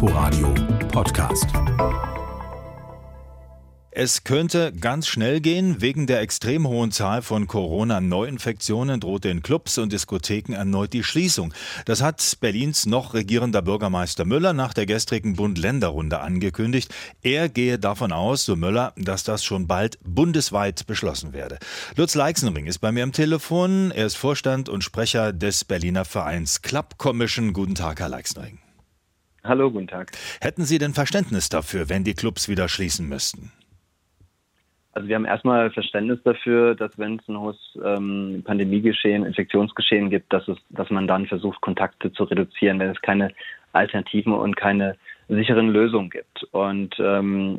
Inforadio Podcast. Es könnte ganz schnell gehen. Wegen der extrem hohen Zahl von Corona-Neuinfektionen droht den Clubs und Diskotheken erneut die Schließung. Das hat Berlins noch regierender Bürgermeister Müller nach der gestrigen Bund-Länder-Runde angekündigt. Er gehe davon aus, so Müller, dass das schon bald bundesweit beschlossen werde. Lutz Leixenring ist bei mir am Telefon. Er ist Vorstand und Sprecher des Berliner Vereins Club Commission. Guten Tag, Herr Leixenring. Hallo, guten Tag. Hätten Sie denn Verständnis dafür, wenn die Clubs wieder schließen müssten? Also wir haben erstmal Verständnis dafür, dass wenn es ein hohes ähm, Pandemiegeschehen, Infektionsgeschehen gibt, dass es, dass man dann versucht, Kontakte zu reduzieren, wenn es keine Alternativen und keine sicheren Lösungen gibt. Und ähm,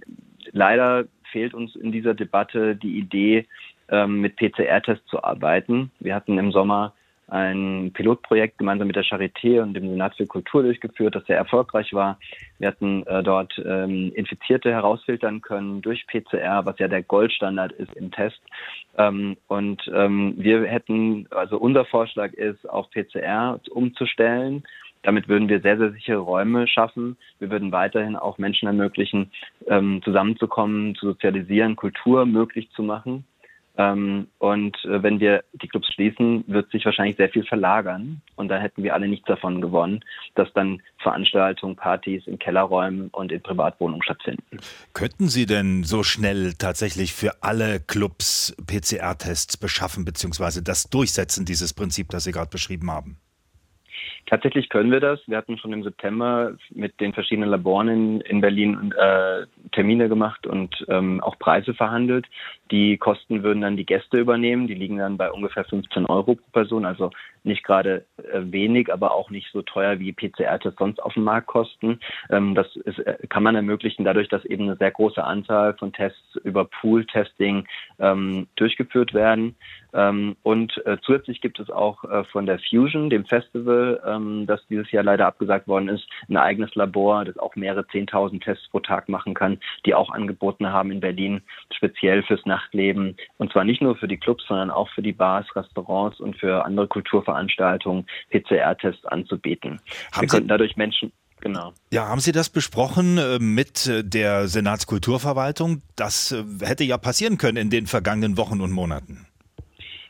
leider fehlt uns in dieser Debatte die Idee, ähm, mit PCR-Tests zu arbeiten. Wir hatten im Sommer ein Pilotprojekt gemeinsam mit der Charité und dem Senat für Kultur durchgeführt, das sehr erfolgreich war. Wir hatten äh, dort ähm, Infizierte herausfiltern können durch PCR, was ja der Goldstandard ist im Test. Ähm, und ähm, wir hätten, also unser Vorschlag ist, auf PCR umzustellen. Damit würden wir sehr, sehr sichere Räume schaffen. Wir würden weiterhin auch Menschen ermöglichen, ähm, zusammenzukommen, zu sozialisieren, Kultur möglich zu machen. Ähm, und äh, wenn wir die Clubs schließen, wird sich wahrscheinlich sehr viel verlagern. Und da hätten wir alle nichts davon gewonnen, dass dann Veranstaltungen, Partys in Kellerräumen und in Privatwohnungen stattfinden. Könnten Sie denn so schnell tatsächlich für alle Clubs PCR-Tests beschaffen, beziehungsweise das durchsetzen, dieses Prinzip, das Sie gerade beschrieben haben? Tatsächlich können wir das. Wir hatten schon im September mit den verschiedenen Laboren in, in Berlin äh, Termine gemacht und ähm, auch Preise verhandelt. Die Kosten würden dann die Gäste übernehmen. Die liegen dann bei ungefähr 15 Euro pro Person. Also nicht gerade äh, wenig, aber auch nicht so teuer wie PCR-Tests sonst auf dem Markt kosten. Ähm, das ist, äh, kann man ermöglichen dadurch, dass eben eine sehr große Anzahl von Tests über Pool-Testing ähm, durchgeführt werden. Ähm, und äh, zusätzlich gibt es auch äh, von der Fusion, dem Festival, ähm, das dieses Jahr leider abgesagt worden ist, ein eigenes Labor, das auch mehrere 10.000 Tests pro Tag machen kann, die auch angeboten haben in Berlin, speziell fürs Nachtleben. Und zwar nicht nur für die Clubs, sondern auch für die Bars, Restaurants und für andere Kulturveranstaltungen PCR-Tests anzubieten. Haben Wir Sie könnten dadurch Menschen Genau. Ja, haben Sie das besprochen äh, mit äh, der Senatskulturverwaltung? Das äh, hätte ja passieren können in den vergangenen Wochen und Monaten.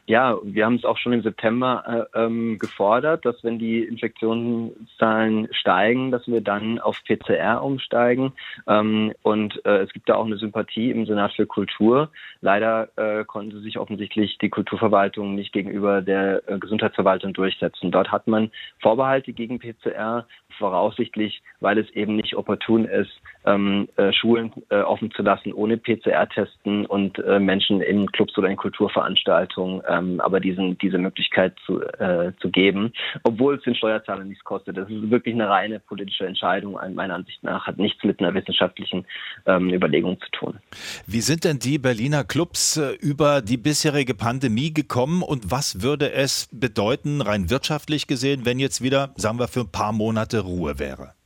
Ja, wir haben es auch schon im September äh, ähm, gefordert, dass wenn die Infektionszahlen steigen, dass wir dann auf PCR umsteigen. Ähm, und äh, es gibt da auch eine Sympathie im Senat für Kultur. Leider äh, konnte sich offensichtlich die Kulturverwaltung nicht gegenüber der äh, Gesundheitsverwaltung durchsetzen. Dort hat man Vorbehalte gegen PCR, voraussichtlich, weil es eben nicht opportun ist, ähm, äh, Schulen äh, offen zu lassen ohne PCR-Testen und Menschen in Clubs oder in Kulturveranstaltungen ähm, aber diesen, diese Möglichkeit zu, äh, zu geben, obwohl es den Steuerzahler nichts kostet. Das ist wirklich eine reine politische Entscheidung, meiner Ansicht nach, hat nichts mit einer wissenschaftlichen ähm, Überlegung zu tun. Wie sind denn die Berliner Clubs äh, über die bisherige Pandemie gekommen und was würde es bedeuten, rein wirtschaftlich gesehen, wenn jetzt wieder, sagen wir, für ein paar Monate Ruhe wäre?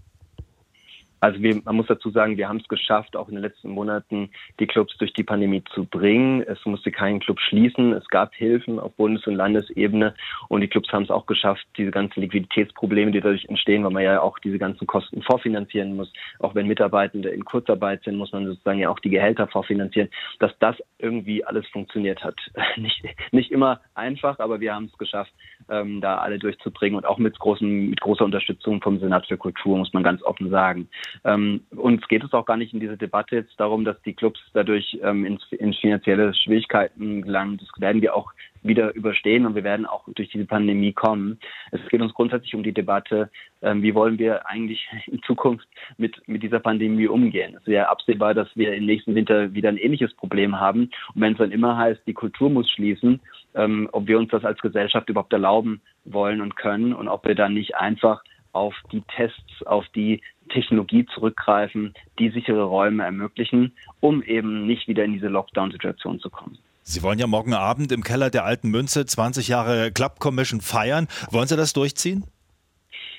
Also wir, man muss dazu sagen, wir haben es geschafft, auch in den letzten Monaten die Clubs durch die Pandemie zu bringen. Es musste kein Club schließen. Es gab Hilfen auf Bundes- und Landesebene und die Clubs haben es auch geschafft, diese ganzen Liquiditätsprobleme, die dadurch entstehen, weil man ja auch diese ganzen Kosten vorfinanzieren muss. Auch wenn Mitarbeitende in Kurzarbeit sind, muss man sozusagen ja auch die Gehälter vorfinanzieren, dass das irgendwie alles funktioniert hat. Nicht, nicht immer einfach, aber wir haben es geschafft, ähm, da alle durchzubringen und auch mit großen, mit großer Unterstützung vom Senat für Kultur, muss man ganz offen sagen. Ähm, uns geht es auch gar nicht in dieser Debatte jetzt darum, dass die Clubs dadurch ähm, in, in finanzielle Schwierigkeiten gelangen. Das werden wir auch wieder überstehen und wir werden auch durch diese Pandemie kommen. Es geht uns grundsätzlich um die Debatte, ähm, wie wollen wir eigentlich in Zukunft mit, mit dieser Pandemie umgehen. Es ja absehbar, dass wir im nächsten Winter wieder ein ähnliches Problem haben. Und wenn es dann immer heißt, die Kultur muss schließen, ähm, ob wir uns das als Gesellschaft überhaupt erlauben wollen und können und ob wir dann nicht einfach auf die Tests, auf die Technologie zurückgreifen, die sichere Räume ermöglichen, um eben nicht wieder in diese Lockdown-Situation zu kommen. Sie wollen ja morgen Abend im Keller der Alten Münze 20 Jahre Club Commission feiern. Wollen Sie das durchziehen?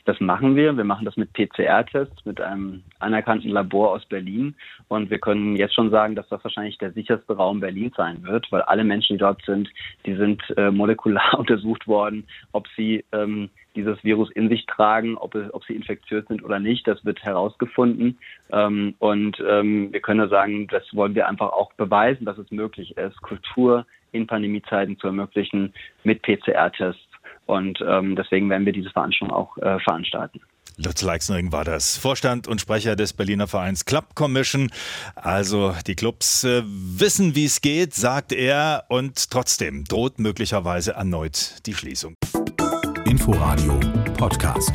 Das machen wir. Wir machen das mit PCR-Tests, mit einem anerkannten Labor aus Berlin. Und wir können jetzt schon sagen, dass das wahrscheinlich der sicherste Raum Berlin sein wird, weil alle Menschen, die dort sind, die sind äh, molekular untersucht worden, ob sie ähm, dieses Virus in sich tragen, ob, ob sie infektiös sind oder nicht. Das wird herausgefunden. Ähm, und ähm, wir können sagen, das wollen wir einfach auch beweisen, dass es möglich ist, Kultur in Pandemiezeiten zu ermöglichen mit PCR-Tests. Und ähm, deswegen werden wir diese Veranstaltung auch äh, veranstalten. Lutz Leixnering war das, Vorstand und Sprecher des Berliner Vereins Club Commission. Also die Clubs äh, wissen, wie es geht, sagt er, und trotzdem droht möglicherweise erneut die Schließung. Inforadio Podcast.